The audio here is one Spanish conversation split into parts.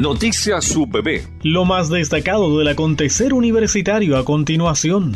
Noticias UPB. Lo más destacado del acontecer universitario a continuación.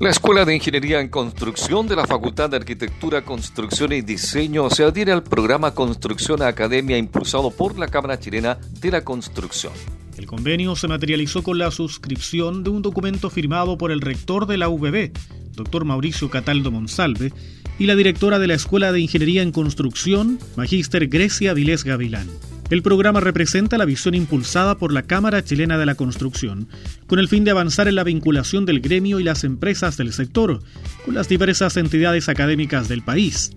La Escuela de Ingeniería en Construcción de la Facultad de Arquitectura, Construcción y Diseño se adhiere al programa Construcción Academia impulsado por la Cámara Chilena de la Construcción. El convenio se materializó con la suscripción de un documento firmado por el rector de la UBB, doctor Mauricio Cataldo Monsalve, y la directora de la Escuela de Ingeniería en Construcción, Magíster Grecia Vilés Gavilán. El programa representa la visión impulsada por la Cámara Chilena de la Construcción, con el fin de avanzar en la vinculación del gremio y las empresas del sector con las diversas entidades académicas del país.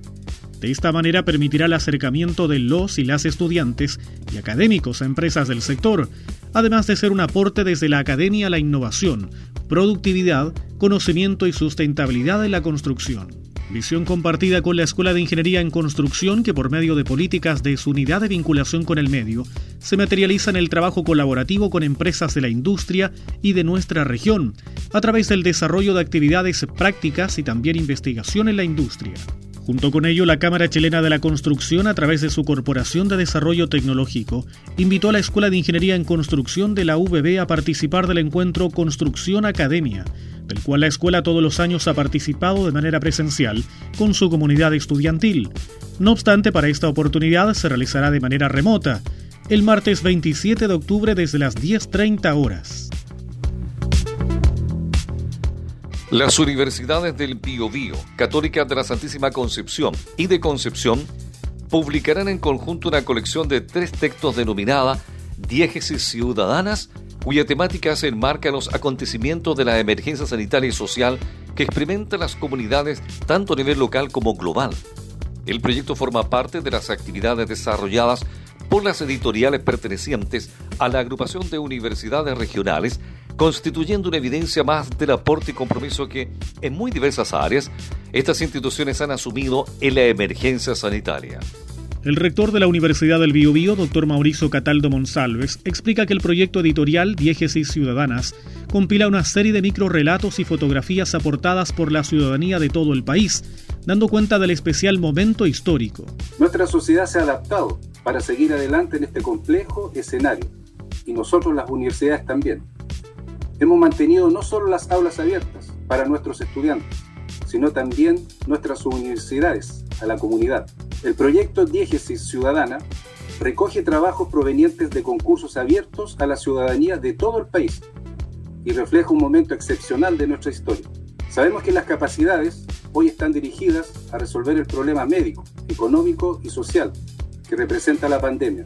De esta manera permitirá el acercamiento de los y las estudiantes y académicos a empresas del sector, además de ser un aporte desde la academia a la innovación, productividad, conocimiento y sustentabilidad de la construcción. Visión compartida con la Escuela de Ingeniería en Construcción que por medio de políticas de su unidad de vinculación con el medio se materializa en el trabajo colaborativo con empresas de la industria y de nuestra región, a través del desarrollo de actividades prácticas y también investigación en la industria. Junto con ello, la Cámara Chilena de la Construcción, a través de su Corporación de Desarrollo Tecnológico, invitó a la Escuela de Ingeniería en Construcción de la UBB a participar del encuentro Construcción Academia, del cual la escuela todos los años ha participado de manera presencial con su comunidad estudiantil. No obstante, para esta oportunidad se realizará de manera remota, el martes 27 de octubre desde las 10.30 horas. Las universidades del Biobío, Católica de la Santísima Concepción y de Concepción publicarán en conjunto una colección de tres textos denominada Diégesis Ciudadanas, cuya temática se enmarca en los acontecimientos de la emergencia sanitaria y social que experimentan las comunidades tanto a nivel local como global. El proyecto forma parte de las actividades desarrolladas por las editoriales pertenecientes a la agrupación de universidades regionales constituyendo una evidencia más del aporte y compromiso que, en muy diversas áreas, estas instituciones han asumido en la emergencia sanitaria. El rector de la Universidad del Biobío, doctor Mauricio Cataldo Monsalves, explica que el proyecto editorial Diégesis Ciudadanas compila una serie de microrelatos y fotografías aportadas por la ciudadanía de todo el país, dando cuenta del especial momento histórico. Nuestra sociedad se ha adaptado para seguir adelante en este complejo escenario, y nosotros las universidades también Hemos mantenido no solo las aulas abiertas para nuestros estudiantes, sino también nuestras universidades a la comunidad. El proyecto Diégesis Ciudadana recoge trabajos provenientes de concursos abiertos a la ciudadanía de todo el país y refleja un momento excepcional de nuestra historia. Sabemos que las capacidades hoy están dirigidas a resolver el problema médico, económico y social que representa la pandemia,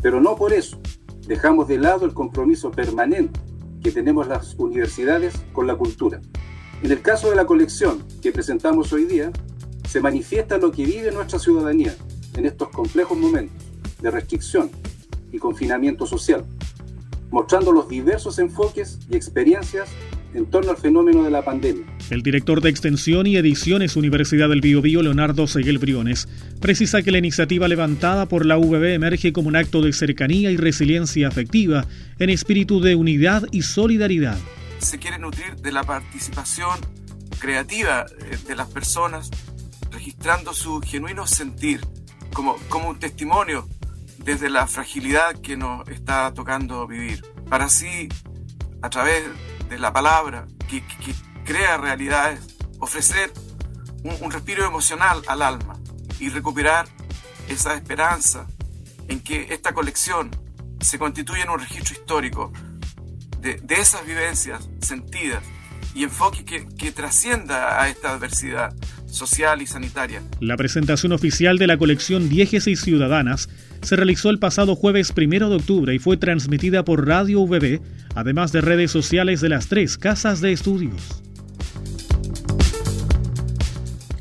pero no por eso dejamos de lado el compromiso permanente que tenemos las universidades con la cultura. En el caso de la colección que presentamos hoy día, se manifiesta lo que vive nuestra ciudadanía en estos complejos momentos de restricción y confinamiento social, mostrando los diversos enfoques y experiencias en torno al fenómeno de la pandemia. El director de Extensión y Ediciones Universidad del Biobío, Leonardo Seguel Briones, precisa que la iniciativa levantada por la UBB emerge como un acto de cercanía y resiliencia afectiva en espíritu de unidad y solidaridad. Se quiere nutrir de la participación creativa eh, de las personas, registrando su genuino sentir como, como un testimonio desde la fragilidad que nos está tocando vivir, para así, a través de la palabra que, crea realidades, ofrecer un, respiro emocional al alma y recuperar esa esperanza en que esta colección se constituye en un registro histórico de, esas vivencias sentidas y enfoque que, que, trascienda a esta adversidad social y sanitaria. La presentación oficial de la colección Diégesis Ciudadanas se realizó el pasado jueves primero de octubre y fue transmitida por Radio VB, además de redes sociales de las tres casas de estudios.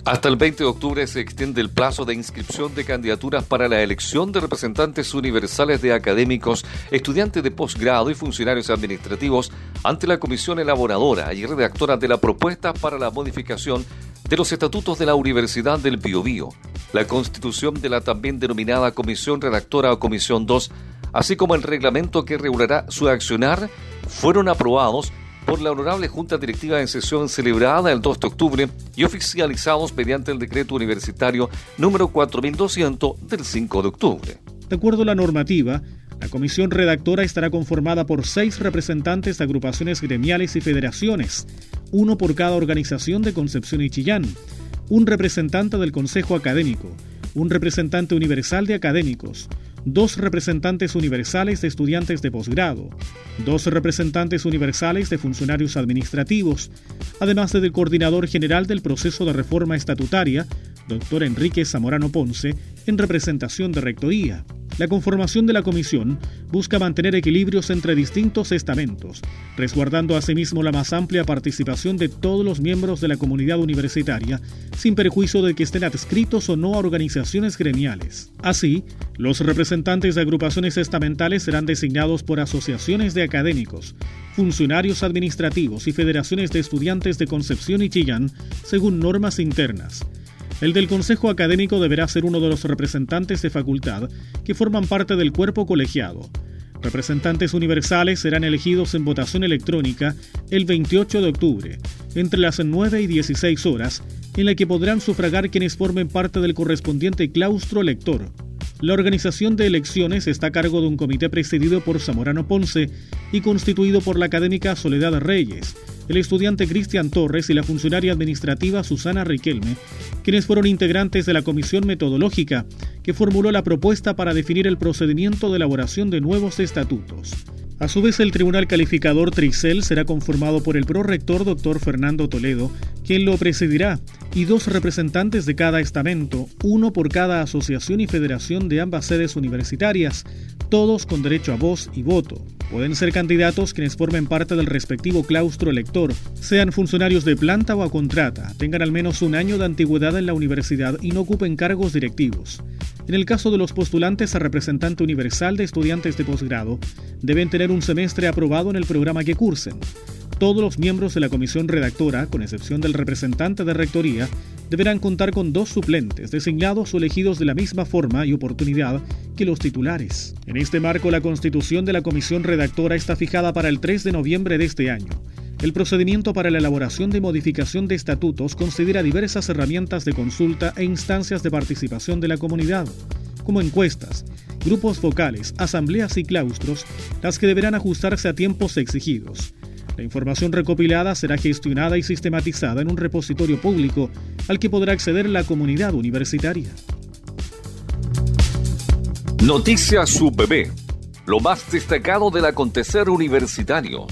Hasta el 20 de octubre se extiende el plazo de inscripción de candidaturas para la elección de representantes universales de académicos, estudiantes de posgrado y funcionarios administrativos ante la comisión elaboradora y redactora de la propuesta para la modificación de los estatutos de la Universidad del Biobío, la constitución de la también denominada Comisión Redactora o Comisión 2, así como el reglamento que regulará su accionar, fueron aprobados por la Honorable Junta Directiva en sesión celebrada el 2 de octubre y oficializados mediante el decreto universitario número 4200 del 5 de octubre. De acuerdo a la normativa, la comisión redactora estará conformada por seis representantes de agrupaciones gremiales y federaciones, uno por cada organización de Concepción y Chillán, un representante del Consejo Académico, un representante universal de académicos, dos representantes universales de estudiantes de posgrado, dos representantes universales de funcionarios administrativos, además del coordinador general del proceso de reforma estatutaria, doctor Enrique Zamorano Ponce, en representación de Rectoría. La conformación de la comisión busca mantener equilibrios entre distintos estamentos, resguardando asimismo la más amplia participación de todos los miembros de la comunidad universitaria, sin perjuicio de que estén adscritos o no a organizaciones gremiales. Así, los representantes de agrupaciones estamentales serán designados por asociaciones de académicos, funcionarios administrativos y federaciones de estudiantes de Concepción y Chillán, según normas internas. El del Consejo Académico deberá ser uno de los representantes de facultad que forman parte del cuerpo colegiado. Representantes universales serán elegidos en votación electrónica el 28 de octubre, entre las 9 y 16 horas, en la que podrán sufragar quienes formen parte del correspondiente claustro elector. La organización de elecciones está a cargo de un comité presidido por Zamorano Ponce y constituido por la académica Soledad Reyes, el estudiante Cristian Torres y la funcionaria administrativa Susana Riquelme, quienes fueron integrantes de la comisión metodológica que formuló la propuesta para definir el procedimiento de elaboración de nuevos estatutos. A su vez, el Tribunal Calificador Tricel será conformado por el prorector doctor Fernando Toledo, quien lo presidirá, y dos representantes de cada estamento, uno por cada asociación y federación de ambas sedes universitarias, todos con derecho a voz y voto. Pueden ser candidatos quienes formen parte del respectivo claustro elector, sean funcionarios de planta o a contrata, tengan al menos un año de antigüedad en la universidad y no ocupen cargos directivos. En el caso de los postulantes a representante universal de estudiantes de posgrado, deben tener un semestre aprobado en el programa que cursen. Todos los miembros de la comisión redactora, con excepción del representante de rectoría, deberán contar con dos suplentes, designados o elegidos de la misma forma y oportunidad que los titulares. En este marco, la constitución de la comisión redactora está fijada para el 3 de noviembre de este año. El procedimiento para la elaboración de modificación de estatutos considera diversas herramientas de consulta e instancias de participación de la comunidad, como encuestas, grupos focales, asambleas y claustros, las que deberán ajustarse a tiempos exigidos. La información recopilada será gestionada y sistematizada en un repositorio público al que podrá acceder la comunidad universitaria. Noticias UPB. Lo más destacado del acontecer universitario